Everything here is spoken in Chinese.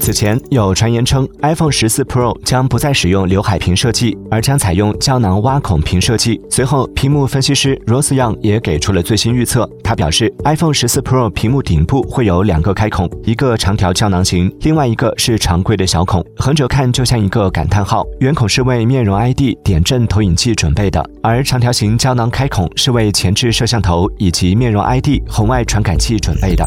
此前有传言称，iPhone 十四 Pro 将不再使用刘海屏设计，而将采用胶囊挖孔屏设计。随后，屏幕分析师 Rose Young 也给出了最新预测。他表示，iPhone 十四 Pro 屏幕顶部会有两个开孔，一个长条胶囊型，另外一个是常规的小孔，横着看就像一个感叹号。圆孔是为面容 ID 点阵投影器准备的，而长条形胶囊开孔是为前置摄像头以及面容 ID 红外传感器准备的。